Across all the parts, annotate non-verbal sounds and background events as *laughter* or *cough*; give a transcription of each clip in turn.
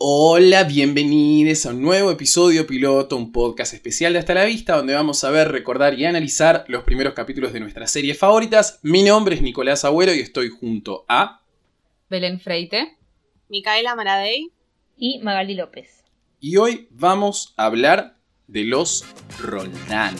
Hola, bienvenidos a un nuevo episodio piloto, un podcast especial de Hasta la Vista, donde vamos a ver, recordar y analizar los primeros capítulos de nuestras series favoritas. Mi nombre es Nicolás Agüero y estoy junto a... Belén Freite. Micaela Maradei. y Magali López. Y hoy vamos a hablar de los Roldán.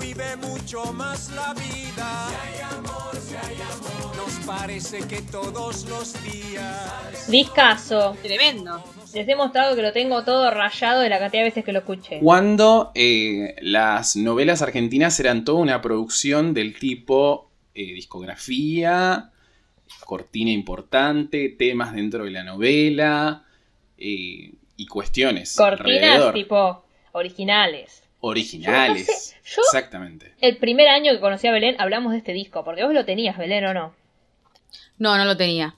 Vive mucho más la vida. Si hay amor, si hay amor. Nos parece que todos los días. Discaso. Tremendo. Les he mostrado que lo tengo todo rayado de la cantidad de veces que lo escuché. Cuando eh, las novelas argentinas eran toda una producción del tipo eh, discografía, cortina importante, temas dentro de la novela eh, y cuestiones. Cortinas alrededor. tipo originales. Originales. Yo no sé, yo- Exactamente. El primer año que conocí a Belén hablamos de este disco, porque vos lo tenías, Belén, ¿o no? No, no lo tenía.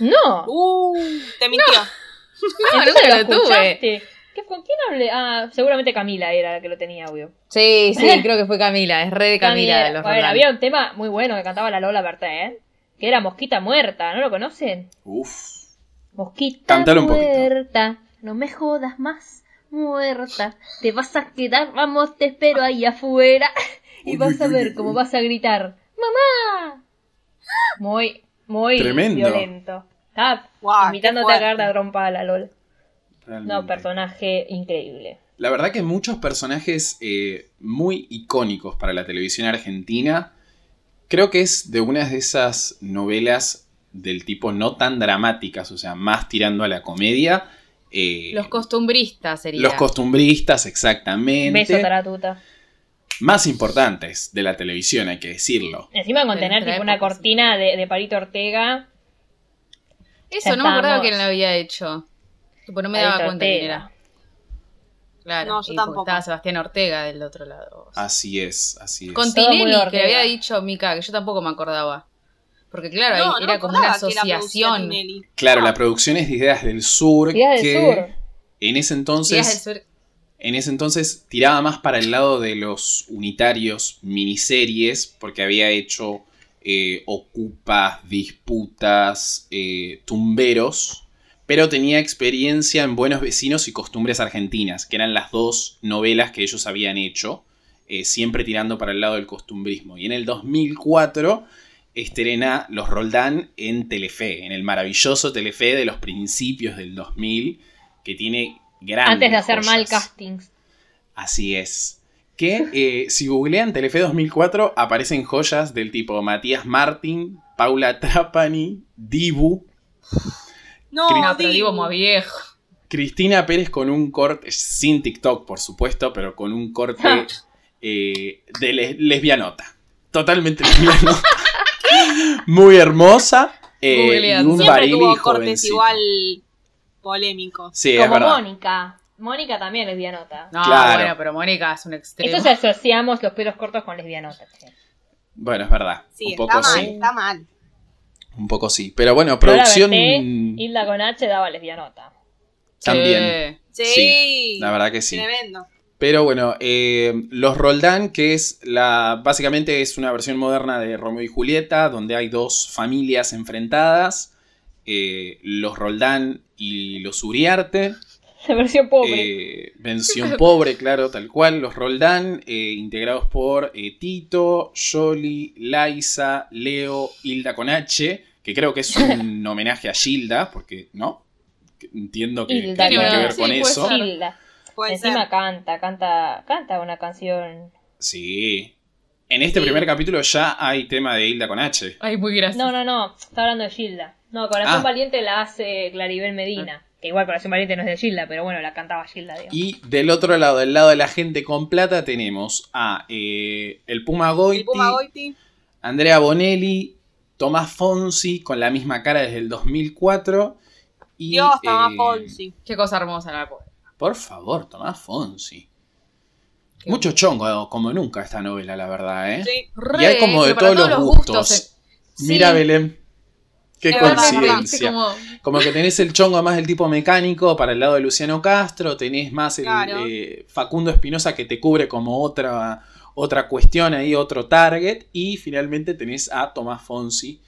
No. Uh, te mintió. *laughs* Entonces nunca lo tuve. escuchaste. ¿Qué, ¿Con quién hablé? Ah, seguramente Camila era la que lo tenía, obvio. Sí, sí, *laughs* creo que fue Camila. Es re de Camila. los Bueno, Roldán. había un tema muy bueno que cantaba la Lola Berté, ¿eh? Que era Mosquita Muerta, ¿no lo conocen? Uf. Mosquita muerta, no me jodas más, muerta. Te vas a quedar, vamos, te espero ahí afuera. *laughs* Y Uy, vas a ver uy, cómo uy. vas a gritar, ¡Mamá! Muy, muy Tremendo. violento. Está invitándote a cagar la trompa a la LOL. Realmente. No, personaje increíble. La verdad que muchos personajes eh, muy icónicos para la televisión argentina. Creo que es de una de esas novelas del tipo no tan dramáticas, o sea, más tirando a la comedia. Eh, Los costumbristas sería. los costumbristas, exactamente. Beso taratuta. Más importantes de la televisión, hay que decirlo. Encima con De tener tipo una cortina de, de Parito Ortega. Eso, no me acordaba estamos. quién lo había hecho. Tipo, no me Parito daba cuenta quién era. Claro, No, yo y tampoco. estaba Sebastián Ortega del otro lado. Así es, así es. Con Tinelli, que le había dicho Mica, que yo tampoco me acordaba. Porque claro, No, ahí no era como una la asociación. Tinelli. Claro, No. la producción es de Ideas del Sur, Ideas del que Sur. en ese entonces... del Sur. En ese entonces tiraba más para el lado de los unitarios miniseries, porque había hecho eh, ocupas, disputas, eh, tumberos, pero tenía experiencia en Buenos Vecinos y Costumbres Argentinas, que eran las dos novelas que ellos habían hecho, eh, siempre tirando para el lado del costumbrismo. Y en el 2004 estrena Los Roldán en Telefe, en el maravilloso Telefe de los principios del 2000, que tiene grandes Antes de hacer mal castings. Así es. Que eh, si googlean Telefe 2004 aparecen joyas del tipo Matías Martín, Paula Trapani, Dibu, No, No, pero Dibu. muy viejo. Cristina Pérez con un corte, sin TikTok por supuesto, pero con un corte *laughs* eh, de les- lesbianota. Totalmente lesbianota. *laughs* Muy hermosa. eh, y un Siempre tuvo cortes igual polémicos. Sí, es Como verdad. Mónica. Mónica también lesbianota. No, Claro. bueno, pero Mónica es un extremo. Se asociamos los pelos cortos con lesbianota. che. Bueno, es verdad. Sí, un está poco mal, sí. está mal. Un poco sí. Pero bueno, producción Hilda con H daba lesbianota. también. Sí, Sí, la verdad que sí. Tremendo. Pero bueno, eh, Los Roldán, que es la. Básicamente es una versión moderna de Romeo y Julieta, donde hay dos familias enfrentadas. eh, los Roldán y los Uriarte. *laughs* La versión pobre. eh, versión pobre, claro, tal cual. Los Roldán, eh, integrados por eh, Tito, Yoli, Laisa, Leo, Hilda con H, que creo que es un *laughs* homenaje a Gilda, porque, ¿no? Entiendo que, tiene que ver con eso. Hilda. Puede Encima ser. canta, canta, canta una canción. Sí. En este Sí. primer capítulo ya hay tema de Hilda con H. Ay, muy gracioso. No, no, no. Está hablando de Gilda. No, Corazón Ah. Valiente la hace Claribel Medina. Que igual Corazón Valiente no es de Gilda, pero bueno, la cantaba Gilda, digamos. Y del otro lado, del lado de la gente con plata, tenemos a eh, el Puma Goiti, El Puma Goiti. Andrea Bonelli, Tomás Fonsi, con la misma cara desde el 2004. Y, Dios, Tomás eh, Fonsi. Qué cosa hermosa la. Por favor, Tomás Fonsi. Qué Mucho chongo, como nunca esta novela, la verdad, ¿eh? Sí. Y hay como de todos los gustos. eh. Mira, Sí. Belén. Qué Es verdad, coincidencia. Como, Como que tenés el chongo más del tipo mecánico para el lado de Luciano Castro, tenés más el Claro. eh, Facundo Espinosa que te cubre como otra, otra cuestión ahí, otro target. Y finalmente tenés a Tomás Fonsi.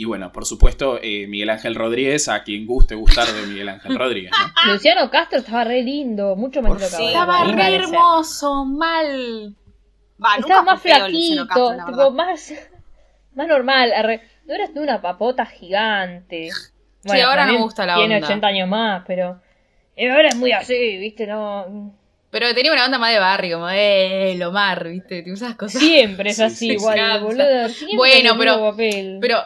Y bueno, por supuesto, eh, Miguel Ángel Rodríguez, a quien guste gustar de Miguel Ángel Rodríguez. ¿no? *laughs* Luciano Castro estaba re lindo, mucho más ahora, Estaba re hermoso, mal. Va, Estaba nunca más flaquito, Castro, tipo, más, más normal. arre. No eras de una papota gigante. ahora no me gusta la Tiene onda. 80 años más, pero. eh, Ahora es muy así, ¿viste? No. Pero tenía una onda más de barrio, como, eh, Lomar, ¿viste? Te usas cosas. Siempre es Sí, así, sí, igual, sí. boludo. Siempre Bueno, pero- papel. Pero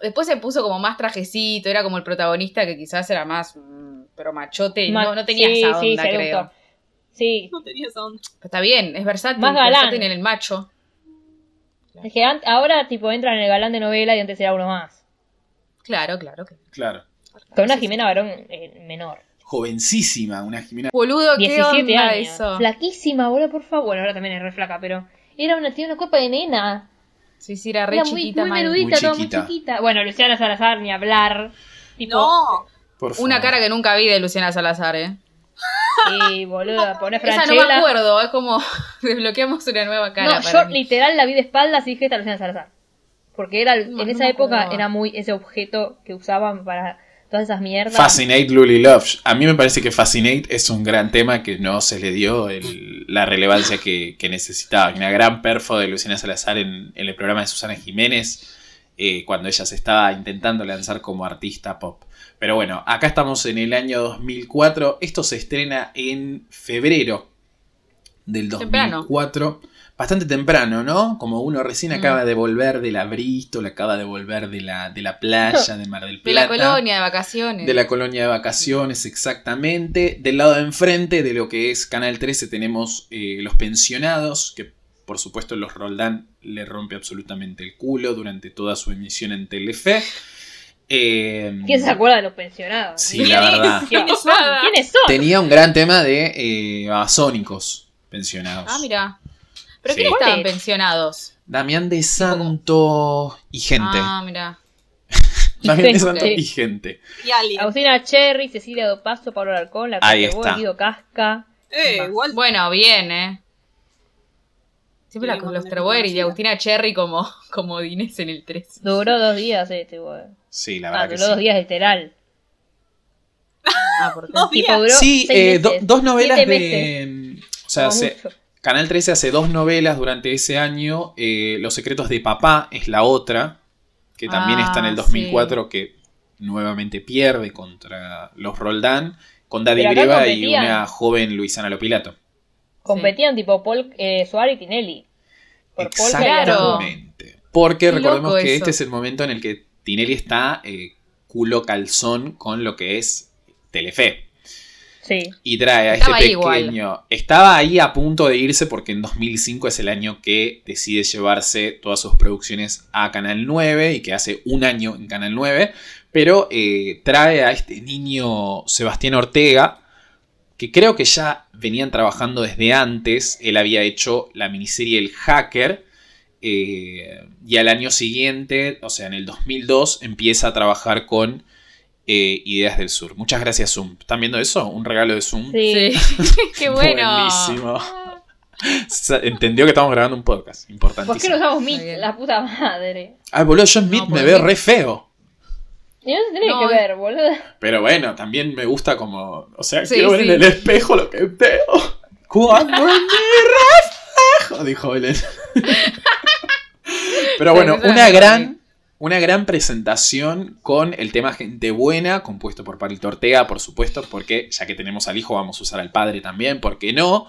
después se puso como más trajecito, era como el protagonista que quizás era más, mm, pero machote, Ma- no, no tenía sí, esa sí, onda, seductor. creo. Sí, No tenía esa onda. Pero está bien, es versátil, Más galán. versátil en el macho. es que ahora, tipo, entra en el galán de novela y antes era uno más. Claro, claro. que- Claro. Con una Jimena Barón eh, menor. Jovencísima, una Jimena. Boludo, ¿qué 17 onda años. eso? Flaquísima, boludo, por favor. Bueno, ahora también es re flaca, pero. Era una, tiene una copa de nena. Sí, sí, era re Era chiquita, muy Muy toda muy chiquita. Bueno, Luciana Salazar, ni hablar. Tipo, No, Por favor. Una cara que nunca vi de Luciana Salazar, ¿eh? Sí, boluda, pone Esa no me Franchella. acuerdo, es como *laughs* desbloqueamos una nueva cara No, para yo mí. literal la vi de espaldas y dije esta Luciana Salazar. Porque era No, en esa época era muy ese objeto que usaban para todas esas mierdas. Fascinate Luli Love. A mí me parece que Fascinate es un gran tema que no se le dio el- la relevancia que, que necesitaba. Una gran perfo de Luciana Salazar en, en el programa de Susana Jiménez eh, cuando ella se estaba intentando lanzar como artista pop. Pero bueno, acá estamos en el año 2004. Esto se estrena en febrero del Temprano. 2004. Bastante temprano, ¿no? Como uno recién Mm. acaba de volver de la Bristol, acaba de volver de la, de la playa, de Mar del *laughs* De la Plata. colonia, de vacaciones. De la colonia de vacaciones, exactamente. Del lado de enfrente de lo que es Canal 13 tenemos eh, los pensionados, que por supuesto los Roldán le rompe absolutamente el culo durante toda su emisión en Telefe. Eh, ¿Quién se acuerda de los pensionados? Sí, la verdad. ¿Quiénes son? *laughs* ¿Quiénes son? Tenía un gran tema de eh, pensionados. Ah, mira. ¿Pero Sí. quiénes estaban pensionados? Damián de Santo y gente. Ah, mira. *laughs* Damián de. Santo y gente. Y alguien. Agustina Cherry, Cecilia Dopaso, Pablo Alarcón, La Ahí está. Guido Casca. Eh, igual. Bueno, bien, ¿eh? Siempre la, Tenemos los una Terboer y conocida. Agustina Cherry como, *laughs* como Dinés en el 3. Duró dos días este, weón. Sí, la Ah, verdad que duró sí. dos días literal. *laughs* Ah, ¿por qué? Dos Tipo, días. duró Sí, seis eh, do- dos novelas de. meses, O sea, se-. Canal 13 hace dos novelas durante ese año. eh, Los secretos de papá es la otra, que también Ah, está en el 2004, que nuevamente pierde contra los Roldán, con Daddy Breva y una joven Luisana Lopilato. Competían tipo Paul eh, Suárez y Tinelli. Por Paul. Exactamente. Porque Qué recordemos que eso. este es el momento en el que Tinelli está eh, culo calzón con lo que es Telefe. Sí. Y trae a Estaba este ahí pequeño. Estaba ahí a punto de irse porque en 2005 es el año que decide llevarse todas sus producciones a Canal 9 y que hace un año en Canal 9. Pero eh, trae a este niño Sebastián Ortega, que creo que ya venían trabajando desde antes. Él había hecho la miniserie El Hacker. eh, y al año siguiente, o sea, en el 2002, empieza a trabajar con eh, Ideas del Sur. Muchas gracias, Zoom. ¿Están viendo eso? Un regalo de Zoom. Sí. Sí. *laughs* Qué bueno. Buenísimo. Entendió que estamos grabando un podcast. ¿Por qué Importantísimo. no usamos Meet? La puta madre. Ay, boludo, yo en Meet No, me veo re feo. Y no se tiene No, que eh. ver, boludo. Pero bueno, también me gusta como. O sea, Sí, quiero ver sí. en el espejo lo que veo. Cuando en mi reflejo, dijo Belén. *laughs* Pero bueno, una gran. Una gran presentación con el tema Gente Buena, compuesto por Palito Ortega, por supuesto, porque ya que tenemos al hijo, vamos a usar al padre también, ¿por qué no?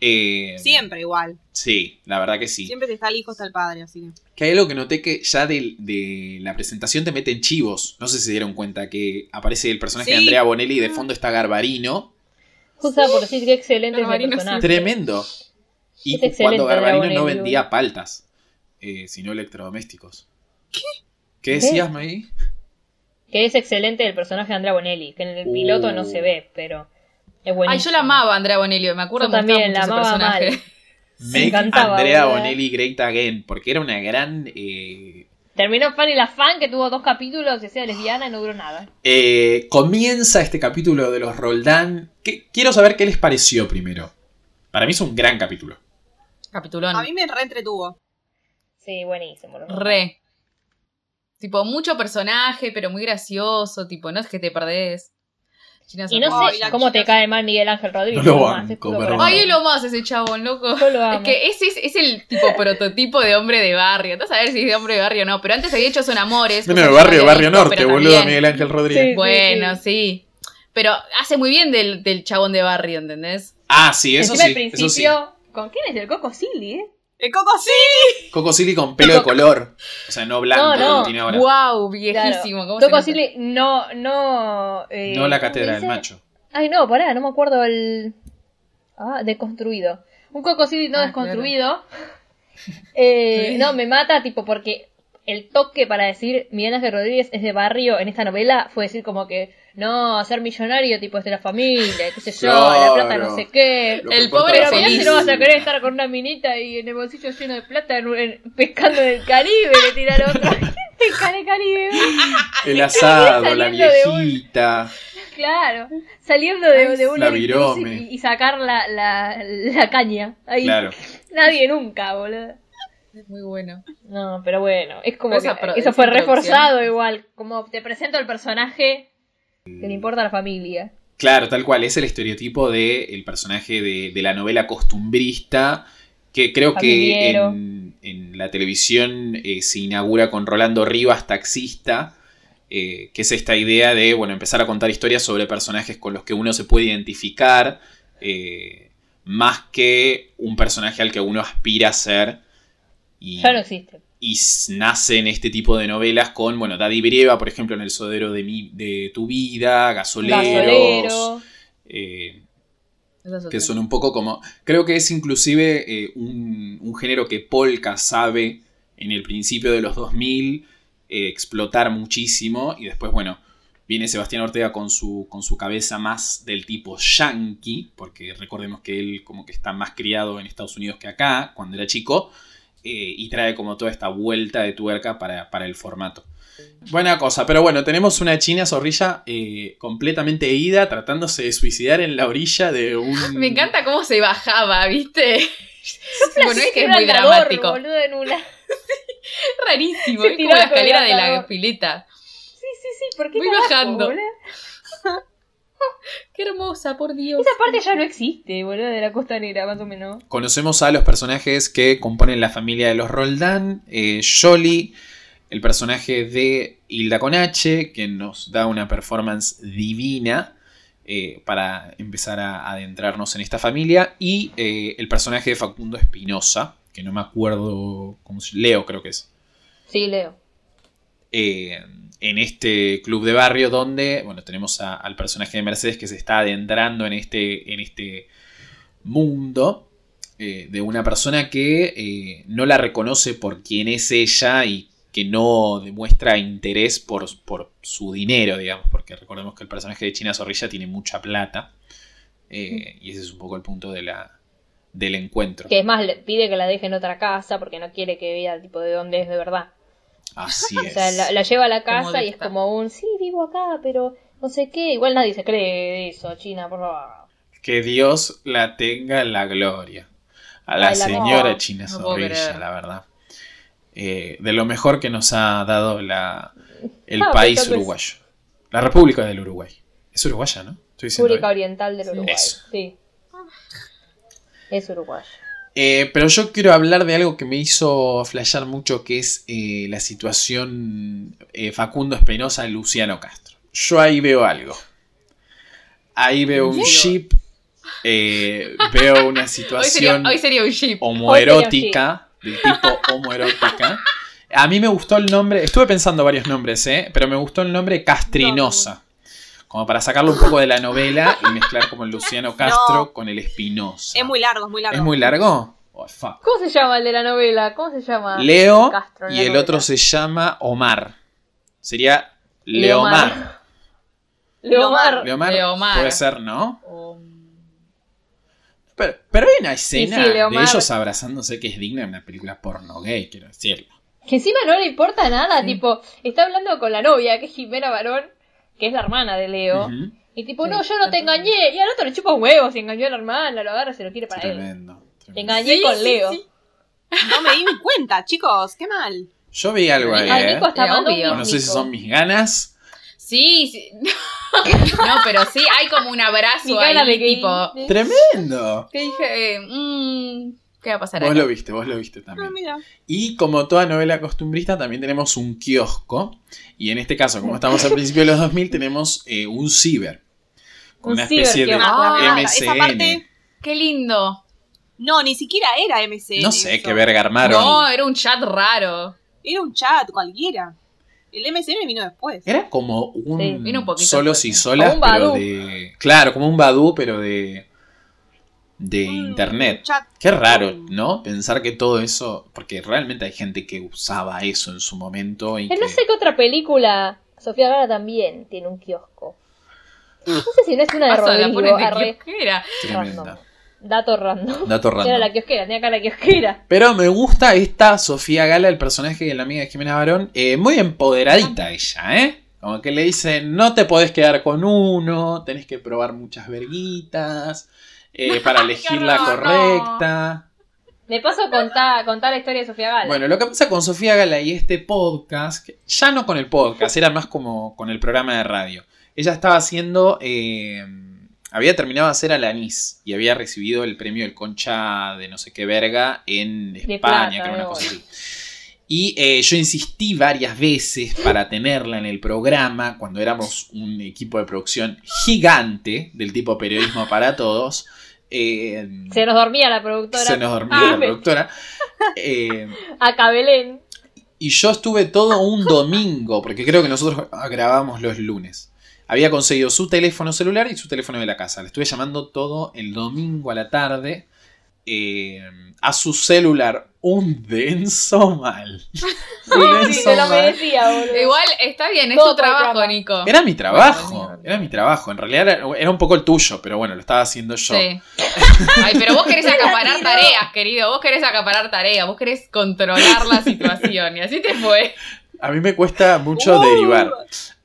Eh, Siempre igual. Sí, la verdad que sí. Siempre si está el hijo está el padre, así que. Que hay algo que noté que ya de, de la presentación te meten chivos. No sé si se dieron cuenta que aparece el personaje de. Andrea Bonelli y de fondo está Garbarino. Justo por decir que excelente sí. personaje. Tremendo. Y Es cuando Garbarino no vendía paltas, eh, sino electrodomésticos. ¿Qué? ¿Qué decías, Maggie? Que es excelente el personaje de Andrea Bonelli. Que en el piloto no se ve, pero es buenísimo. Ay, yo la amaba a Andrea Bonelli, me acuerdo Yo también, la amaba ese personaje. mal. Make encantaba, Andrea. Bonelli Great Again. Porque era una gran. eh, Terminó Fanny la Fan, que tuvo dos capítulos, decía lesbiana y no duró nada. eh, comienza este capítulo de los Roldán. que- quiero saber qué les pareció primero. Para mí es un gran capítulo. Capitulón. A mí me reentretuvo. Sí, buenísimo. Re. Tipo, mucho personaje, pero muy gracioso. Tipo, no es que te perdés. China Y no sé cómo te cae mal Miguel Ángel Rodríguez. No lo banco. Ay, es lo más ese chabón, loco. Yo lo amo. Es que ese es, es el tipo prototipo de hombre de barrio. No sabes si es de hombre de barrio o no, pero antes había hecho Son Amores. Barrio, no había barrio visto, norte, pero boludo, también- Miguel Ángel Rodríguez. Sí. Bueno, sí. Pero hace muy bien del, del chabón de barrio, ¿entendés? Ah, sí, eso Encima sí. al Eso sí. principio. ¿Con quién es el Coco Silly, eh? El Coco sí. Coco Silly con pelo de color. O sea, no blanco, No, no. como tiene ahora. Wow, viejísimo. ¿cómo se Coco? Silly no. No, eh, No la ¿cómo cátedra del macho. Ay, no, pará, no me acuerdo el. Ah, desconstruido. Un Coco Silly no Ah, desconstruido. *laughs* Eh, no, me mata, tipo, porque el toque para decir Miguel Ángel Rodríguez es de barrio en esta novela fue decir como que no, ser millonario, tipo, es de la familia, qué sé yo, la plata no sé qué. El pobre es la Pero feliz. no vas a querer estar con una minita y en el bolsillo lleno de plata en, en- pescando en el Caribe, le tira al otro. Pesca en el Caribe. El asado, la saliendo de un- viejita. Claro, saliendo de, de un La all virome. inclusive y, y sacar la, la, la caña. Ahí. Claro. Nadie nunca, boludo. Es muy bueno. No, pero bueno, es como Esa que pro- eso fue reforzado igual. Como te presento el personaje que le importa a la familia. Claro, tal cual. Es el estereotipo del personaje de, de la novela costumbrista. Que creo que en la televisión eh, se inaugura con Rolando Rivas, taxista. eh, que es esta idea de bueno, empezar a contar historias sobre personajes con los que uno se puede identificar. eh, más que un personaje al que uno aspira a ser. Y, Ya no existe. y s- nacen este tipo de novelas con, bueno, Daddy Brieva, por ejemplo, en El Sodero de, mi, de tu vida, Gasoleros, Gasolero. eh, que son un poco como... Creo que es inclusive eh, un, un género que Polka sabe en el principio de los 2000 eh, explotar muchísimo y después, bueno, viene Sebastián Ortega con su, con su cabeza más del tipo yankee, porque recordemos que él como que está más criado en Estados Unidos que acá, cuando era chico, eh, y trae como toda esta vuelta de tuerca para, para el formato. Buena cosa, pero bueno, tenemos una china zorrilla eh, completamente ida, tratándose de suicidar en la orilla de un... *laughs* Me encanta cómo se bajaba, ¿viste? *laughs* bueno, es que es muy andador, dramático. boludo, en una... *laughs* Rarísimo, Se es como la escalera de la pileta. Sí, sí, sí, ¿por qué Voy bajando. boludo? *laughs* Qué hermosa, por Dios. Esa parte ya no existe, boludo, de la costanera, más o menos. Conocemos a los personajes que componen la familia de los Roldán, eh, Jolly, el personaje de Hilda Conache, que nos da una performance divina eh, para empezar a adentrarnos en esta familia, y eh, el personaje de Facundo Espinosa, que no me acuerdo cómo se Leo creo que es. Sí, Leo. eh, en este club de barrio donde, bueno, tenemos al personaje de Mercedes que se está adentrando en este, en este mundo eh, de una persona que eh, no la reconoce por quién es ella y que no demuestra interés por, por su dinero, digamos, porque recordemos que el personaje de China Zorrilla tiene mucha plata eh, y ese es un poco el punto del encuentro. Que es más, le pide que la deje en otra casa porque no quiere que vea tipo de dónde es de verdad. Así *laughs* O es. sea, la, la lleva a la casa y es como un, sí, vivo acá, pero no sé qué. Igual nadie se cree de eso, China, por favor. Que Dios la tenga en la gloria. A la Ay, la señora. China No puedo Zorrilla, creer. la verdad. Eh, de lo mejor que nos ha dado la, el Ah, país uruguayo. La República del Uruguay. Es uruguaya, ¿no? República. Oriental del Uruguay. Eso. Sí. Es uruguayo. Eh, pero yo quiero hablar de algo que me hizo flashear mucho, que es eh, la situación eh, Facundo Espinosa Luciano Castro. Yo ahí veo algo. Ahí veo un ship, veo una *laughs* Hoy sería, situación hoy sería un ship. homoerótica, del tipo *laughs* homoerótica. A mí me gustó el nombre, estuve pensando varios nombres, ¿eh? pero me gustó el nombre Castrinosa. Como para sacarlo un poco de la novela y mezclar como el Luciano Castro No. con el Espinosa. Es muy largo, es muy largo. ¿Es muy largo? Oh, fuck. ¿Cómo se llama el de la novela? ¿Cómo se llama? Leo Castro y el novela. otro se llama Omar. Sería Leomar. Leomar. Leomar. Leomar, Leomar. puede ser, ¿no? O- Pero, pero hay una escena sí, de ellos abrazándose que es digna de una película porno gay, quiero decirlo. Que encima no le importa nada, tipo, está hablando con la novia, que es Jimena Barón, que es la hermana de Leo. Y tipo, Sí, no, yo no te está engañé. Y al otro le chupa un huevo, se engañó a la hermana, lo agarra y se lo quiere para él. Tremendo, Te engañé Sí, con sí, Leo. sí. No me di ni cuenta, chicos. Qué mal. Yo vi algo ahí, Ay, ¿eh? Nico está Eh, obvio. un No sé si son mis ganas. Sí, sí. *laughs* No, pero sí, hay como un abrazo ahí, de tipo. Tremendo. Que dije, eh, mm, ¿qué va a pasar Vos acá? lo viste, vos lo viste Ah, también. mira. Y como toda novela costumbrista, también tenemos un kiosco. Y en este caso, como estamos al principio de los 2000, tenemos eh, un ciber. Con Un una especie de. Ah, MCN. esa parte. Qué lindo. No, ni siquiera era MCN. No sé eso. qué verga armaron. No, era un chat raro. Era un chat cualquiera. El MCN vino después. Era como un, Sí. Vino un solos y solas, pero de. Claro, como un Badu, pero de. De Un internet. Qué raro, ¿no? Pensar que todo eso. Porque realmente hay gente que usaba eso en su momento. Y que... No sé qué otra película. Sofía Gala también tiene un kiosco. No sé si no es una de la Rodrigo. ponen de arre. kiosquera. Tremenda. Random. Dato random. Dato Era random. la kiosquera, tenía cara de kiosquera. Pero me gusta esta Sofía Gala, el personaje de la amiga de Jimena Barón. eh, muy empoderadita ella, ¿eh? Como que le dice, no te podés quedar con uno, tenés que probar muchas verguitas eh, *laughs* para elegir la correcta. Me paso a contar, contar la historia de Sofía Gala. Bueno, lo que pasa con Sofía Gala y este podcast, ya no con el podcast, era más como con el programa de radio. Ella estaba haciendo, eh, había terminado de hacer Alanis y había recibido el premio del Concha de no sé qué verga en De España, plata, que era una de cosa así. Y eh, yo insistí varias veces para tenerla en el programa cuando éramos un equipo de producción gigante del tipo periodismo para todos. Eh, Se nos dormía la productora. se nos dormía Ah, la me- productora. *laughs* Eh, Acá Belén. y yo estuve todo un domingo, porque creo que nosotros grabamos los lunes. Había conseguido su teléfono celular y su teléfono de la casa. Le estuve llamando todo el domingo a la tarde eh, a su celular. Un denso mal. *laughs* Un Sí, lo mal. merecía, boludo. Igual está bien, es Todo tu trabajo, programa. Nico. Era mi trabajo, Bueno, era mi trabajo. En realidad era, era un poco el tuyo, pero bueno, lo estaba haciendo yo. Sí. *laughs* Ay, pero vos querés acaparar tareas, querido. Vos querés acaparar tareas. Vos querés controlar la situación. Y así te fue. A mí me cuesta mucho Uh. derivar.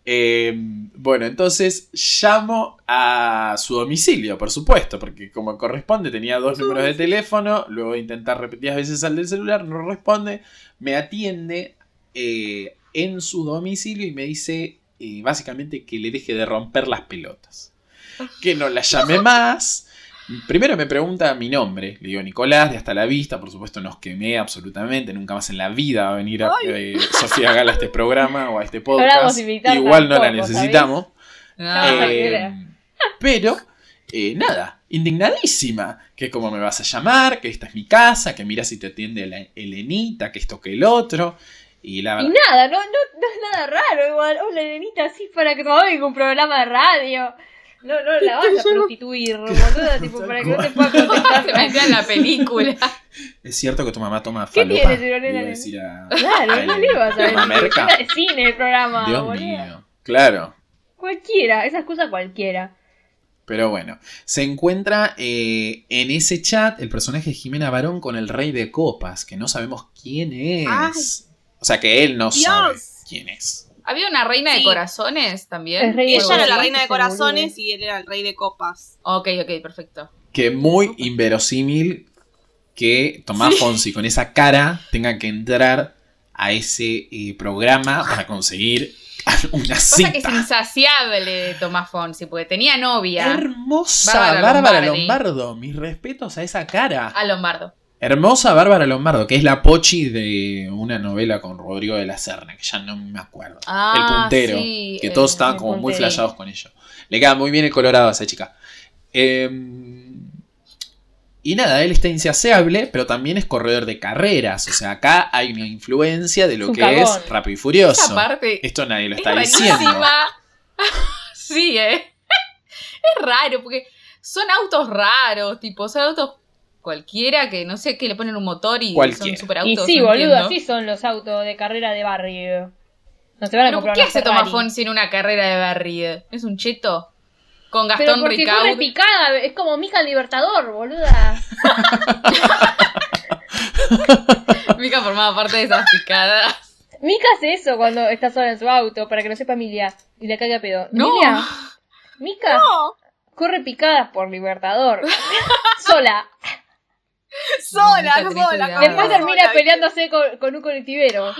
Eh, bueno, entonces llamo a su domicilio, por supuesto, porque como corresponde tenía dos números de teléfono, luego de intentar repetidas veces al del celular, no responde, me atiende eh, en su domicilio y me dice eh, básicamente que le deje de romper las pelotas, que no la *laughs* llame más. Primero me pregunta mi nombre, le digo Nicolás, de hasta la vista, por supuesto nos quemé absolutamente, nunca más en la vida va a venir a, eh, Sofía Gala a este programa o a este podcast. Igual no la necesitamos. No. Eh, pero, eh, nada, indignadísima. Que cómo me vas a llamar, que esta es mi casa, que mira si te atiende la Elenita, que esto que el otro. Y la Y nada, no, no, no es nada raro igual. Hola, nenita, así para que no venga un programa de radio. No, no la vas a prostituir, *laughs* boluda, tipo, para que no te pueda contestar. *laughs* Se metía en la película. es cierto que tu mamá toma ¿Qué falopa. tiene, señor Le iba a nena? decir a- Claro, no le ibas a. Mamerca. Era de cine el programa, Dios mío, claro. Cualquiera, esa excusa cualquiera. Pero bueno, se encuentra eh, en ese chat el personaje de Jimena Barón con el rey de copas, que no sabemos quién es. Ay. O sea, que él no Dios. sabe quién es. Había una reina de corazones también. El rey de Ella era la reina de corazones y él era el rey de copas. Ok, ok, perfecto. Que muy inverosímil que Tomás Fonsi con esa cara tenga que entrar a ese eh, programa para conseguir una Pasa que es cita. insaciable Tomás Fonsi, porque tenía novia Hermosa Bárbara Bárbara Lombardi. Lombardo. Mis respetos a esa cara. a Lombardo. Hermosa Bárbara Lombardo, que es la pochi de una novela con Rodrigo de la Serna, que ya no me acuerdo. Ah, el puntero. sí, que todos estaban el como muy puntero. flashados con ello. Le queda muy bien el colorado a esa chica. Eh, y nada, él está insaciable, pero también es corredor de carreras. O sea, acá hay una influencia de lo que es Rápido y Furioso. Parte Esto nadie lo es está diciendo. rarísima. *laughs* sí, eh. *laughs* Es raro, porque son autos raros, tipo, son autos cualquiera que no sé, que le ponen un motor y Cualquiera. son super Y autos. sí, no boludo, entiendo. así son los autos de carrera de barrio. No se van a Pero comprar ¿qué hace. Tomás Fonsi en una carrera de barrio? ¿Es un cheto? Con Pero Gastón porque Ricaud. corre picada, es como Mika el Libertador, boluda. *laughs* Mica formaba parte de esas picadas. Mika hace eso cuando está sola en su auto, para que lo sepa Emilia. Y le caga pedo. No. Emilia, Mika No, corre picada por Libertador. *laughs* sola. *laughs* Sola, sola. Después termina peleándose con, con un colectivero.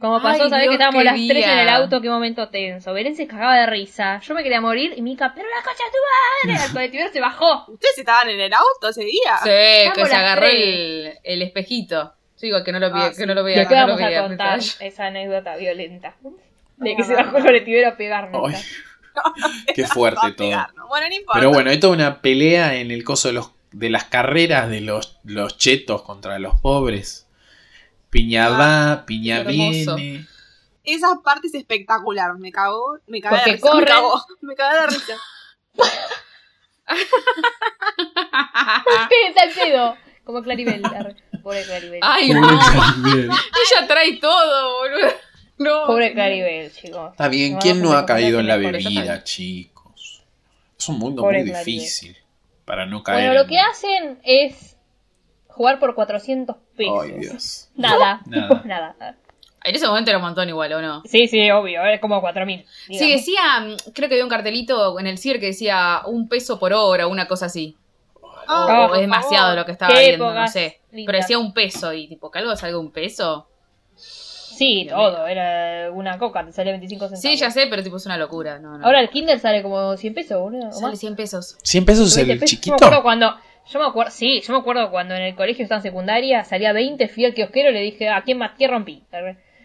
Como pasó, Ay, sabés que estábamos qué las tres en el auto, qué momento tenso. Belén se cagaba de risa. Yo me quería morir y Mica, pero la cocha de tu madre. El *laughs* colectivero se bajó. ¿Ustedes estaban en el auto ese día? Sí, que se agarró el, el espejito. Yo digo que no lo, vi- Ah, que sí. no lo no lo vamos a contar esa anécdota violenta. De que se bajó el colectivero a pegarnos. Ay, *laughs* qué fuerte todo. Bueno, no importa. Pero bueno, hay toda una pelea en el coso de los de las carreras de los, los chetos contra los pobres. Piña va, piña hermoso. viene. Esa parte es espectacular. Me cagó, me Porque de risa. Me cagó, me cagué de risa. *laughs* ¿Qué pedo? Como Claribel. Pobre Claribel. Ay, Pobre no. Claribel. *laughs* Ella trae todo, boludo. No. Pobre Claribel, chicos. Está bien, ¿quién no ha caído en la bebida, chicos? Es un mundo Pobre muy Claribel. difícil para no caer. Bueno, lo en- que hacen es jugar por 400 pesos. Ay, Dios. Nada, *laughs* Nada. tipo *laughs* nada. En ese momento era un montón igual, ¿o no? Sí, sí, obvio, es como 4000. Sí, decía, mm, creo que había un cartelito en el CIR que decía un peso por hora, una cosa así. O por es demasiado favor. lo que estaba Qué viendo, no sé. lindas. Pero decía un peso y tipo, que algo salga un peso. Sí, todo, era una coca, te sale 25 centavos. Sí, ya sé, pero tipo es una locura. No, no. Ahora el Kinder sale como 100 pesos, boludo. o sale más. 100 pesos. 100 pesos 20 el pesos. Yo me chiquito. cuando. Yo me acuerdo, sí, yo me acuerdo cuando en el colegio estaba en secundaria, salía 20, fui al kiosquero y le dije, ¿a quién más? ¿Qué rompí?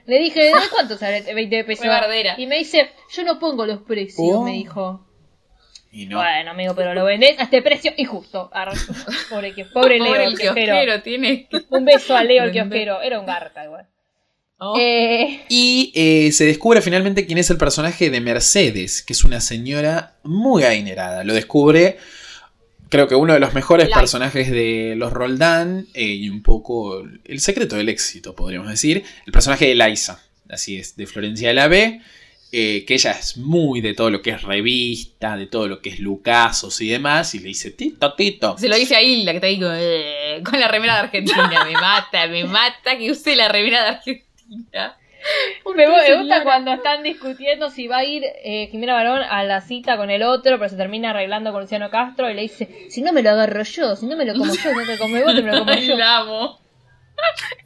Le dije, ¿de *laughs* cuánto sale 20 pesos? Fue bardera. Y me dice, yo no pongo los precios, Oh. me dijo. Y no. Bueno, amigo, pero lo vendés a este precio injusto. Arre. *laughs* Pobre, que, pobre Leo, Pobre el kiosquero. kiosquero, tiene. Un beso a Leo, el kiosquero. Era un garca igual. Oh. Eh, Y eh, se descubre finalmente quién es el personaje de Mercedes, que es una señora muy adinerada. Lo descubre, creo que uno de los mejores personajes de los Roldán eh, y un poco el secreto del éxito, podríamos decir. El personaje de Liza, así es, de Florencia de la B, eh, que ella es muy de todo lo que es revista, de todo lo que es Lucasos y demás, y le dice, Tito, Tito. Se lo dice a Hilda, que está ahí con, eh, con la remera de Argentina. *laughs* Me mata, me mata que use la remera de Argentina. Me, me gusta cuando están discutiendo si va a ir eh, Jimena Barón a la cita con el otro, pero se termina arreglando con Luciano Castro y le dice, si no me lo agarro yo, si no me lo como yo, no te come vos, te me lo como *laughs* yo. la amo. *laughs*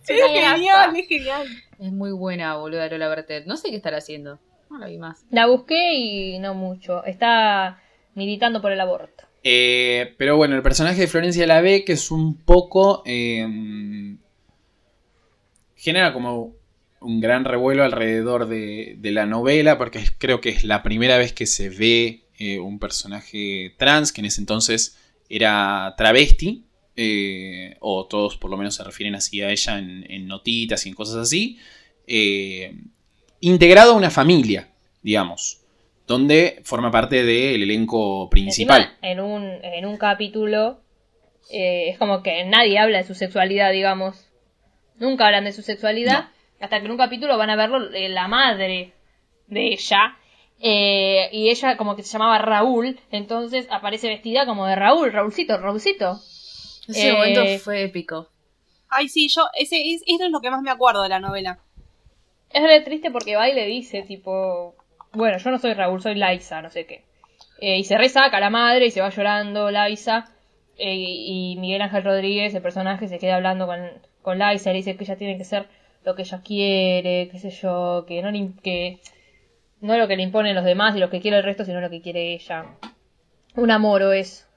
Es genial, es genial. Es muy buena, boluda, Lola Bertet. No sé qué estará haciendo. No la vi más. La busqué y no mucho. Está militando por el aborto. Eh, pero bueno, el personaje de Florencia la B, que es un poco. eh, genera como un gran revuelo alrededor de, de la novela, porque creo que es la primera vez que se ve eh, un personaje trans, que en ese entonces era travesti, eh, o todos por lo menos se refieren así a ella en, en notitas y en cosas así, eh, integrado a una familia, digamos, donde forma parte del elenco principal. Encima, en un, en un capítulo es como que nadie habla de su sexualidad, digamos. Nunca hablan de su sexualidad. Hasta que en un capítulo van a verlo eh, la madre de ella. eh, y ella como que se llamaba Raúl. Entonces aparece vestida como de Raúl. Raúlcito, Raúlcito. Ese Eh, momento fue épico. Ay, sí, yo, ese, es, eso es lo que más me acuerdo de la novela. Es re triste porque va y le dice, tipo, bueno, yo no soy Raúl, soy Liza, no sé qué. Eh, y se resaca la madre y se va llorando Liza. eh, y Miguel Ángel Rodríguez, el personaje, se queda hablando con, con Liza y le dice que ella tiene que ser lo que ella quiere, qué sé yo, que no, le que no lo que le imponen los demás y lo que quiere el resto, sino lo que quiere ella. Un amor es.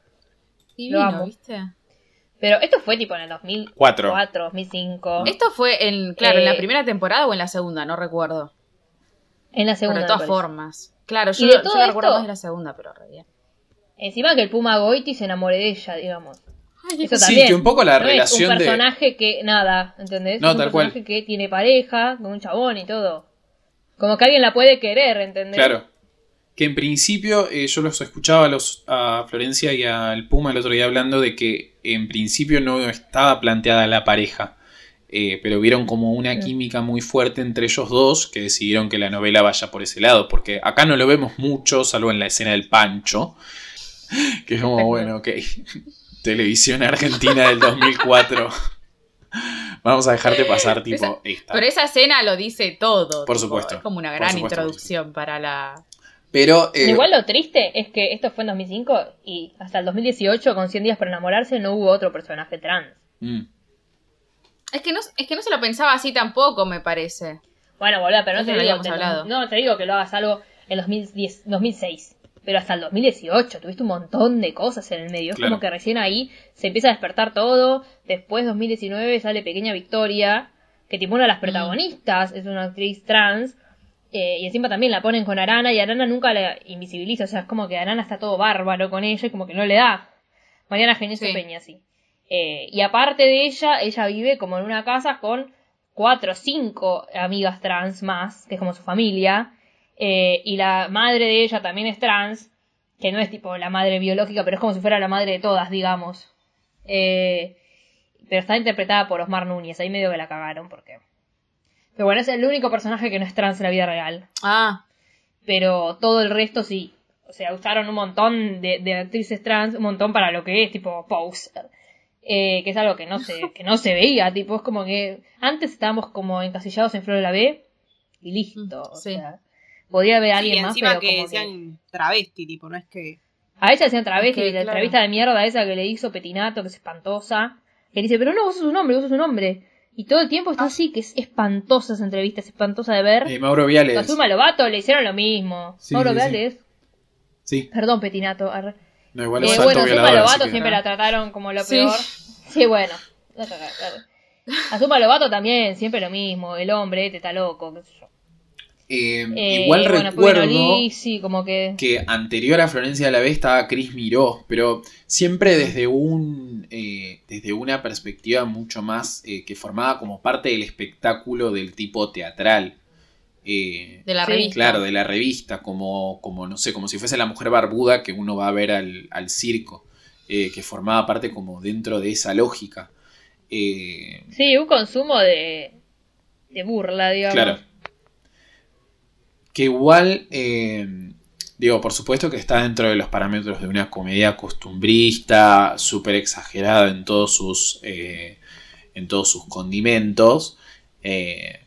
Divino, amo. ¿viste? Pero esto fue tipo en el 2004, Cuatro. 2005. Esto fue en, claro, en la Eh, primera temporada o en la segunda, no recuerdo. En la Pero segunda. de me todas parece. formas. Claro, yo, de yo la recuerdo más de la segunda, pero re bien. Encima que el Puma Goiti se enamore de ella, digamos. Eso Sí, que un poco la No es relación un de- personaje que nada, ¿entendés? No, es un tal cual. personaje que tiene pareja, con un chabón y todo. Como que alguien la puede querer, ¿entendés? Claro. Que en principio eh, yo los escuchaba a, los, a Florencia y al Puma el otro día hablando de que en principio no estaba planteada la pareja. eh, pero vieron como una Mm. química muy fuerte entre ellos dos que decidieron que la novela vaya por ese lado. Porque acá no lo vemos mucho, salvo en la escena del Pancho. *laughs* Que es como, bueno, ok. Televisión argentina del 2004. Vamos a dejarte pasar tipo esta. Pero esa escena lo dice todo. Por tipo, supuesto. Es como una gran supuesto, introducción para la. Pero eh, Igual lo triste es que esto fue en 2005 y hasta el 2018, con 100 días para enamorarse, no hubo otro personaje trans. Mm. Es que no, es que no se lo pensaba así tampoco, me parece. Bueno, boludo, pero no Eso te lo digo hablado. no te digo que lo hagas algo en 2010, 2006, pero hasta el 2018 tuviste un montón de cosas en el medio. Es como que recién ahí se empieza a despertar todo. Después 2019 sale Pequeña Victoria, que tipo una de las protagonistas es una actriz trans. eh, y encima también la ponen con Arana y Arana nunca la invisibiliza. O sea, es como que Arana está todo bárbaro con ella y como que no le da. Mariana Genesio Sí. Peña, sí. Eh, y aparte de ella, ella vive como en una casa con cuatro o cinco amigas trans más, que es como su familia. Eh, y la madre de ella también es trans, que no es tipo la madre biológica, pero es como si fuera la madre de todas, digamos. Eh, pero está interpretada por Osmar Núñez, ahí medio que la cagaron, porque... Pero bueno, es el único personaje que no es trans en la vida real. Ah, Pero todo el resto sí. O sea, usaron un montón de, de actrices trans, un montón para lo que es, tipo Pose. Eh, que es algo que no se, que no se veía, tipo, es como que antes estábamos como encasillados en Flor de la B y listo. O Sí. sea, podría haber Sí, alguien más, encima pero que como que- sean travesti, tipo, no es que. A ella decían travesti, Es que, la claro. entrevista de mierda esa que le hizo Petinato, que es espantosa. Que dice, pero no, vos sos un hombre, vos sos un hombre. Y todo el tiempo está así, que es espantosa esa entrevista, es espantosa de ver. Eh, Mauro Viales. Azuma Lobato le hicieron lo mismo. Sí, Mauro sí, sí. Viales, Sí, perdón, Petinato. arre. no, igual Eh, es alto bueno, Azuma Lobato siempre la trataron como lo Sí. peor. Sí, bueno. *laughs* Claro. Azuma Lobato también, siempre lo mismo. El hombre, este está loco, qué sé yo. Eh, Eh, igual bueno, recuerdo Pueblo sí, como que... que anterior a Florencia de la B estaba Cris Miró, pero siempre desde un eh, desde una perspectiva mucho más eh, que formaba como parte del espectáculo del tipo teatral. Eh, de la Sí. revista. Claro, de la revista, como, como no sé, como si fuese la mujer barbuda que uno va a ver al, al circo, eh, que formaba parte como dentro de esa lógica. Eh, Sí, un consumo de, de burla, digamos. claro. Que igual, eh, digo, por supuesto que está dentro de los parámetros de una comedia costumbrista, súper exagerada en todos sus, eh, en todos sus condimentos. eh,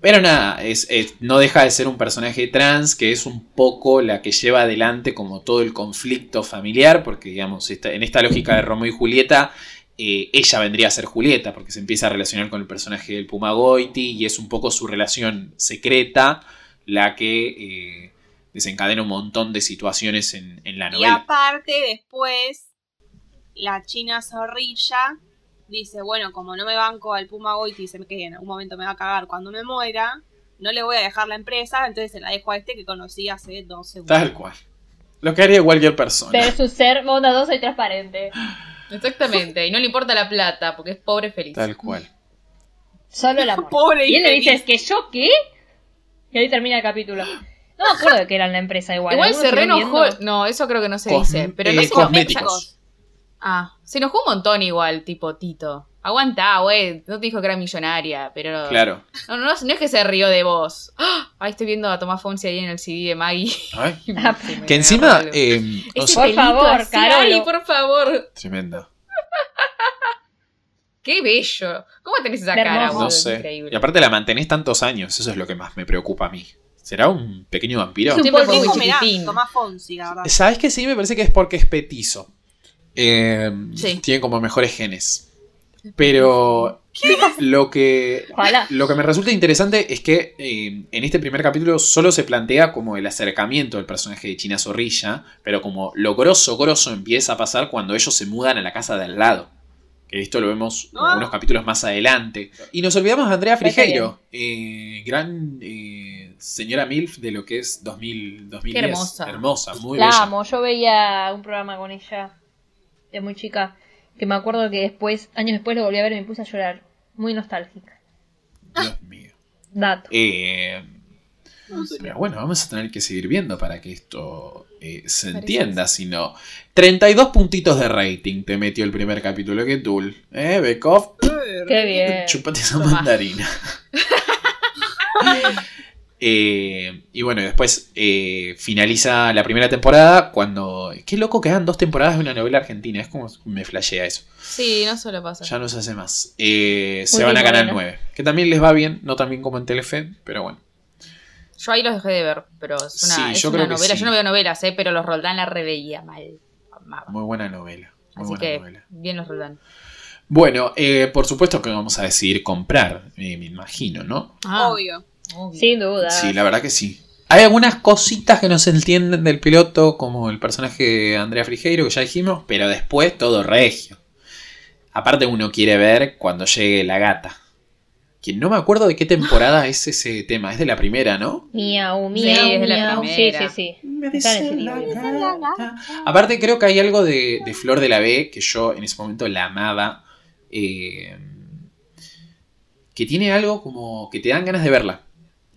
pero nada, es, no deja de ser un personaje trans que es un poco la que lleva adelante como todo el conflicto familiar, porque digamos, esta- en esta lógica de Romeo y Julieta, ella vendría a ser Julieta, porque se empieza a relacionar con el personaje del Puma Goiti y es un poco su relación secreta la que eh, desencadena un montón de situaciones en, en la Y novela. aparte, después, la china zorrilla dice: Bueno, como no me banco al Puma Goiti y sé que en algún momento me va a cagar cuando me muera, no le voy a dejar la empresa, entonces se la dejo a este que conocí hace 12 segundos. Tal cual. Lo que haría cualquier persona. Pero es un ser bondadoso y transparente. Exactamente. Y no le importa la plata, porque es pobre feliz. Tal cual. Solo amor. *laughs* Pobre y él le dice, ¿que yo qué? Y ahí termina el capítulo. No me acuerdo de qué era en la empresa igual. Igual ¿Alguno se reenojó. No, eso creo que no se Cos- dice. Pero no eh, se cosméticos. Ah, se enojó un montón igual, tipo Tito. Aguantá, güey. No te dijo que era millonaria, pero. Claro. No, no, no, no es que se rió de vos. *gasps* ¡Ah! Ahí estoy viendo a Tomás Fonsi ahí en el CD de Maggie. *laughs* Ah, Que encima. eh, Ese Por favor, así, Carolo. Ay, por favor. tremenda. Qué bello. ¿Cómo tenés esa cara, No sé. Increíble. Y aparte la mantenés tantos años, eso es lo que más me preocupa a mí. ¿Será un pequeño vampiro? Es un Siempre fue muy Dijo, mirá, chiquitín. Tomás Fonsi, la verdad. ¿Sabes que sí? Me parece que es porque es petizo. Eh, Sí. Tiene como mejores genes. Pero lo que, Ojalá. lo que me resulta interesante es que eh, en este primer capítulo solo se plantea como el acercamiento del personaje de China Zorrilla, pero como lo grosso, grosso empieza a pasar cuando ellos se mudan a la casa de al lado. Que esto lo vemos Ah. algunos capítulos más adelante. Y nos olvidamos de Andrea Frigeiro, eh, gran eh, señora MILF de lo que es 2000, 2010. Qué hermosa. Hermosa, muy La bella. amo. Yo veía un programa con ella de muy chica. Que me acuerdo que después, años después lo volví a ver y me puse a llorar. Muy nostálgica. Dios mío. Dato. Eh, pero bueno, vamos a tener que seguir viendo para que esto eh, se entienda. Si no, 32 puntitos de rating te metió el primer capítulo. ¿Qué tool? ¿Eh, Bekov? Qué bien. Chupate esa mandarina. *laughs* Eh, y bueno, después eh, finaliza la primera temporada cuando... Qué loco que dos temporadas de una novela argentina. Es como me flashea eso. Sí, no solo pasa. Ya no se hace más. Eh, se van a Canal bueno. 9. Que también les va bien, no tan bien como en Telefe, pero bueno. Yo ahí los dejé de ver, pero es una, Sí, es yo una creo que novela. sí. Yo no veo novelas, eh, pero los Roldán la reveía mal. Amaba. Muy buena novela. Muy Así buena que, novela. bien los Roldán. Bueno, eh, por supuesto que vamos a decidir comprar, eh, me imagino, ¿no? Ah, Obvio. obvio. Sin duda. Sí, la verdad que sí. Hay algunas cositas que no se entienden del piloto, como el personaje de Andrea Frigeiro, que ya dijimos, pero después todo regio. Aparte uno quiere ver cuando llegue la gata. Que no me acuerdo de qué temporada es ese tema, es de la primera, ¿no? Miau, Sí, miau, es de la miau. Sí, primera. sí, sí. Me Está en dice ese la libro. gata. Aparte creo que hay algo de, de Flor de la B que yo en ese momento la amaba. eh, que tiene algo como que te dan ganas de verla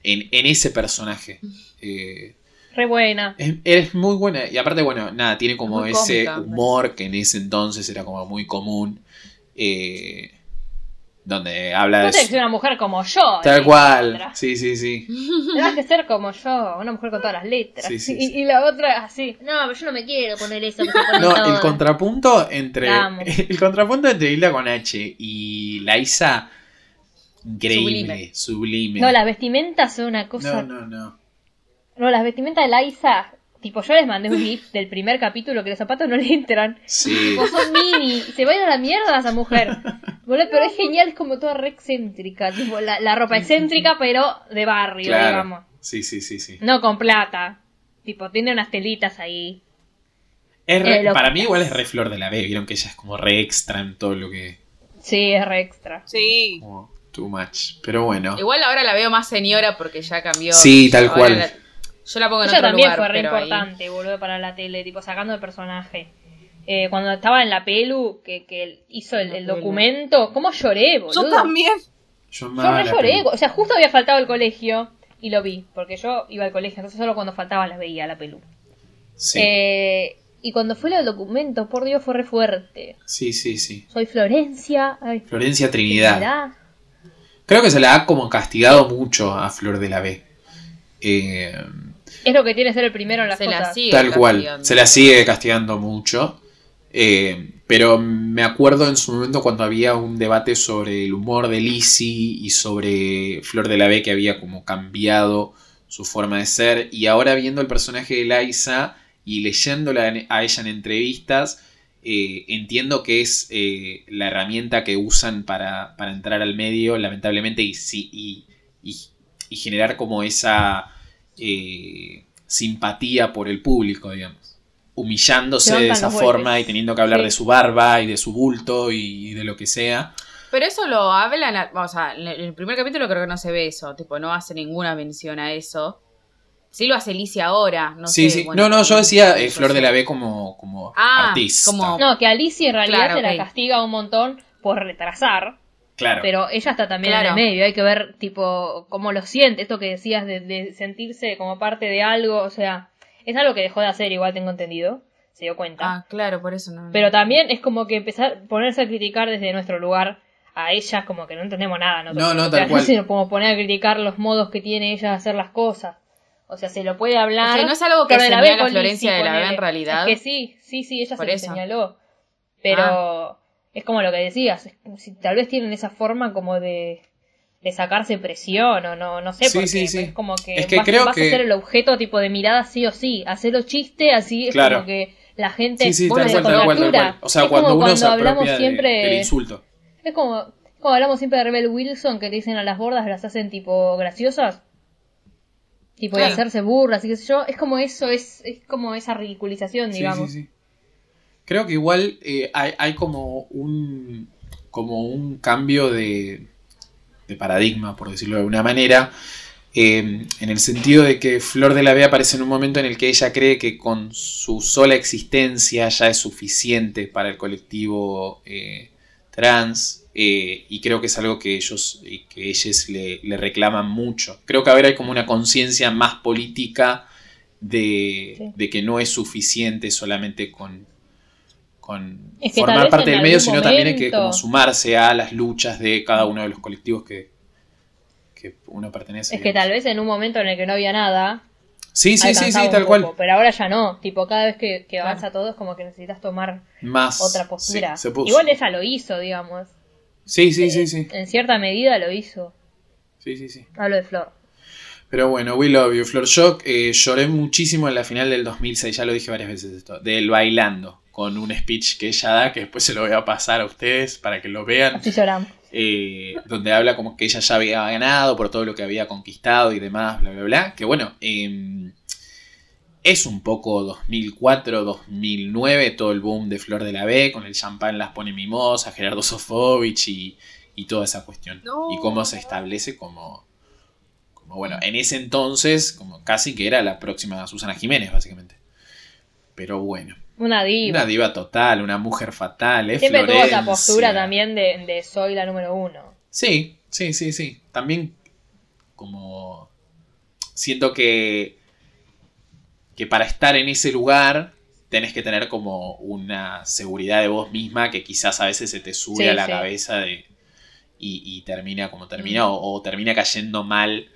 en, en ese personaje. Eh, Re buena. es, es muy buena. Y aparte, bueno, nada, tiene como Muy ese cómica, humor que en ese entonces era como muy común. eh, donde habla No de... su- ser una mujer como yo. Tal eh, cual. Sí, sí, sí. *laughs* Tenés que ser como yo, una mujer con todas las letras. Sí, sí, y, sí. y la otra así. No, pero yo no me quiero poner eso. que se *laughs* ponen No, el contrapunto entre. *laughs* El contrapunto entre Hilda con H y Laisa. Increíble, sublime. No, las vestimentas son una cosa. no, no, no. No, las vestimentas de Laisa. Tipo, yo les mandé un GIF del primer capítulo que los zapatos no le entran. Sí. Tipo, son mini. Se va a ir a la mierda esa mujer. Pero es genial, es como toda re excéntrica. Tipo, la, la ropa excéntrica, pero de barrio, Claro. digamos. Sí, sí, sí, sí. No con plata. Tipo, tiene unas telitas ahí. Es re- Eh, para mí igual es re flor de la B. Vieron que ella es como re extra en todo lo que. Sí, es re extra. Sí. Como too much. Pero bueno. Igual ahora la veo más señora porque ya cambió. Sí, tal cual. la- yo la pongo en Ella otro también lugar, fue re pero ahí- importante, boludo, para la tele, tipo, sacando el personaje. Eh, cuando estaba en la pelu, que, que hizo el, La documento, ¿cómo lloré, boludo? Yo también. Yo Yo re la lloré, o sea, justo había faltado el colegio y lo vi, porque yo iba al colegio, entonces solo cuando faltaba las veía la pelu. Sí. Eh, y cuando fue el documento, por Dios, fue re fuerte. sí, sí, sí. Soy Florencia. Ay, Florencia Trinidad. Trinidad. Creo que se la ha como castigado mucho a Flor de la B. Eh, Es lo que tiene ser el primero en las Se la cosas. sigue Tal cual, se la sigue castigando mucho. Eh, pero me acuerdo en su momento cuando había un debate sobre el humor de Lizzie y sobre Flor de la B que había como cambiado su forma de ser. Y ahora viendo el personaje de Liza y leyéndola a ella en entrevistas, eh, entiendo que es eh, la herramienta que usan para, para entrar al medio, lamentablemente, y- y generar como esa eh, simpatía por el público, digamos. Humillándose Se de esa forma y teniendo que hablar Sí. de su barba y de su bulto y de lo que sea. Pero eso lo hablan, o sea, en el primer capítulo creo que no se ve eso, tipo, no hace ninguna mención a eso. Sí lo hace Alicia ahora, no sí, sé. sí. bueno, no, no, yo decía eh, Flor de la B como, como Ah, artista. como- No, que Alicia en realidad Claro, se la castiga un montón por retrasar. Claro. Pero ella está también Claro. en el medio, hay que ver tipo cómo lo siente, esto que decías de, de sentirse como parte de algo, o sea, es algo que dejó de hacer, igual tengo entendido, se dio cuenta. Ah, claro, por eso no. Pero también es como que empezar, ponerse a criticar desde nuestro lugar a ellas, como que no entendemos nada. nosotros. No, no, O sea, tal cual. sino como poner a criticar los modos que tiene ella de hacer las cosas. O sea, se lo puede hablar. O sea, no es algo que la señala con Florencia de la B en realidad. Es que sí, sí, sí, ella Por se lo eso. Ah. señaló. Pero es como lo que decías, si tal vez tienen esa forma como de, de sacarse presión o no, no sé Sí, por qué, sí, sí. pero es como que, Es que vas, creo vas que- a ser el objeto tipo de mirada sí o sí, hacerlo chiste así es Claro. como que la gente Sí, sí, se tal tal tal cual. O sea, Es cuando uno se hablamos apropia de- siempre del insulto. es como, como hablamos siempre de Rebel Wilson que te dicen a las gordas las hacen tipo graciosas tipo de hacerse burlas y qué sé yo es como eso es, es como esa ridiculización Sí, digamos sí, sí. Creo que igual eh, hay, hay como un como un cambio de, de paradigma, por decirlo de alguna manera, eh, en el sentido de que Flor de la B aparece en un momento en el que ella cree que con su sola existencia ya es suficiente para el colectivo eh, trans, eh, y creo que es algo que ellos, eh, que ellos le, le reclaman mucho. Creo que ahora hay como una conciencia más política de, Sí. de que no es suficiente solamente con, con Es que formar parte del medio, sino también hay que como sumarse a las luchas de cada uno de los colectivos que, que uno pertenece. es que tal vez en un momento en el que no había nada Sí, sí, sí, sí, tal cual. poco, pero ahora ya no tipo cada vez que, que Claro. avanza todo es como que necesitas tomar Más. otra postura sí, se puso. igual ella lo hizo digamos Sí, sí, sí, sí. en cierta medida lo hizo Sí, sí, sí. hablo de Flor Pero bueno, we love you, Flor. Yo eh, lloré muchísimo en la final del 2006, ya lo dije varias veces esto, del bailando, con un speech que ella da, que después se lo voy a pasar a ustedes para que lo vean, Así lloramos. eh, donde habla como que ella ya había ganado por todo lo que había conquistado y demás, bla, bla, bla. Que bueno, eh, es un poco 2004, 2009, todo el boom de Flor de la B, con el champán las pone mimosa, Gerardo Sofovich y, y toda esa cuestión. No. Y cómo se establece como, bueno, en ese entonces, como casi que era la próxima Susana Jiménez, básicamente. Pero bueno, Una diva. una diva total, una mujer fatal, es Siempre tuvo esa Florencia. postura también de, de soy la número uno. Sí, sí, sí, sí. También como siento que que para estar en ese lugar tenés que tener como una seguridad de vos misma que quizás a veces se te sube Sí, a la sí. cabeza de, y, y termina como termina o, o termina cayendo mal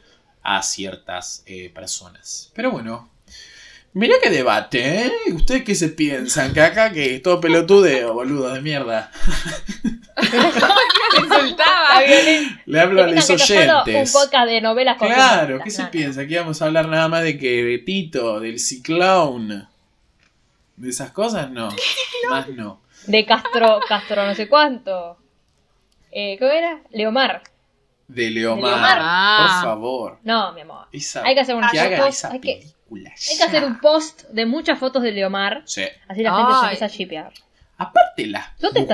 a ciertas eh, personas. Pero bueno. Mirá qué debate, ¿eh? ¿Ustedes qué se piensan? Que acá que es todo pelotudeo, boludo, de mierda. *laughs* Insultaba. Le hablo a los un oyentes. podcast de novelas Claro, ¿qué se no, no. piensa? Que íbamos a hablar nada más de que de Tito, del ciclón. De esas cosas, no. Más no. De Castro, Castro no sé cuánto. Eh, ¿Cómo era? Leomar. De Leomar. Leomar. Ah. Por favor. No, mi amor. Esa, Hay que hacer una que hagan foto, esa hay que- película. Hay que hacer un post de muchas fotos de Leomar. Sí. Así la gente se empieza a shipear. Aparte las ¿Dónde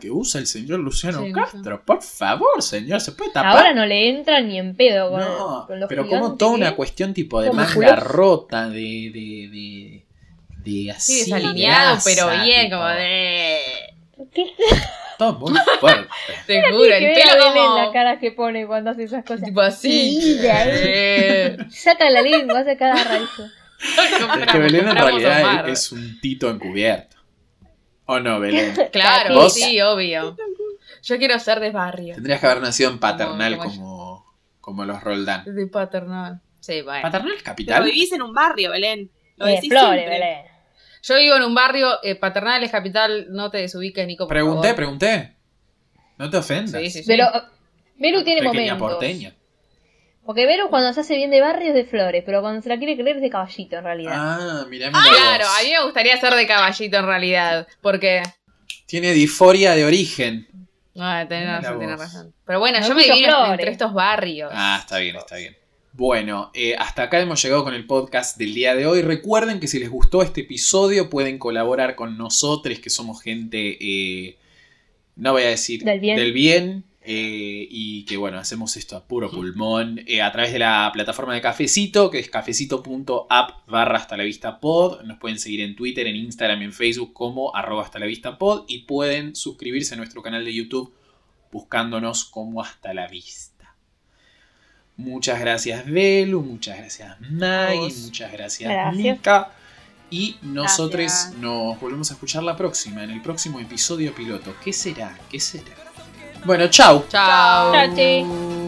que usa el señor Luciano Sí, Castro. Por favor, señor, ¿se puede tapar? Ahora no le entran ni en pedo con, No, con los pero como toda una es. cuestión tipo de manga rota, de, de, de, de así. Sí, desalineado, pero bien, tipo, como de. ¿Qué Todo muy fuerte. Te juro, el pelo Belén como. la cara que pone cuando hace esas cosas? Tipo así. Mira, Eh. *laughs* Saca la lengua, hace cada raíz. *laughs* Es que Belén en realidad Omar. es un tito encubierto. ¿O no, Belén? *laughs* Claro, ¿Vos? sí, obvio. Yo quiero ser de barrio. Tendrías que haber nacido en paternal Como- como, como los Roldán. De paternal. Sí, bueno. ¿Paternal es Pero capital? vivís en un barrio, Belén. Lo Eh, decís siempre. Belén. Yo vivo en un barrio, eh, paternal es capital, no te desubiques, Nico. por Pregunté, favor. pregunté. No te ofendas. Sí, sí, sí. Pero Beru tiene Pequeña momentos. porteña. Porque Beru cuando se hace bien de barrio es de flores, pero cuando se la quiere creer es de caballito en realidad. Ah, mirá, mirá Claro, a mí me gustaría ser de caballito en realidad. Porque. Tiene disforia de origen. Ah, tenés razón, tenés razón. Pero bueno, yo me Flores. entre estos barrios. Ah, está bien, está bien. Bueno, eh, hasta acá hemos llegado con el podcast del día de hoy. Recuerden que si les gustó este episodio pueden colaborar con nosotros, que somos gente, eh, no voy a decir Del bien. bien, eh, y que bueno, hacemos esto a puro pulmón a través de la plataforma de Cafecito, que es cafecito.app barra hasta la vista pod. Nos pueden seguir en Twitter, en Instagram y en Facebook como arroba hasta la vista pod y pueden suscribirse a nuestro canal de YouTube buscándonos como hasta la vista. Muchas gracias Belu, muchas gracias Maggie, vos. muchas gracias, Gracias. Mica. Y nosotros nos volvemos a escuchar la próxima, en el próximo episodio piloto. ¿Qué será? ¿Qué será? Bueno, chau. Chao. Chao, chi.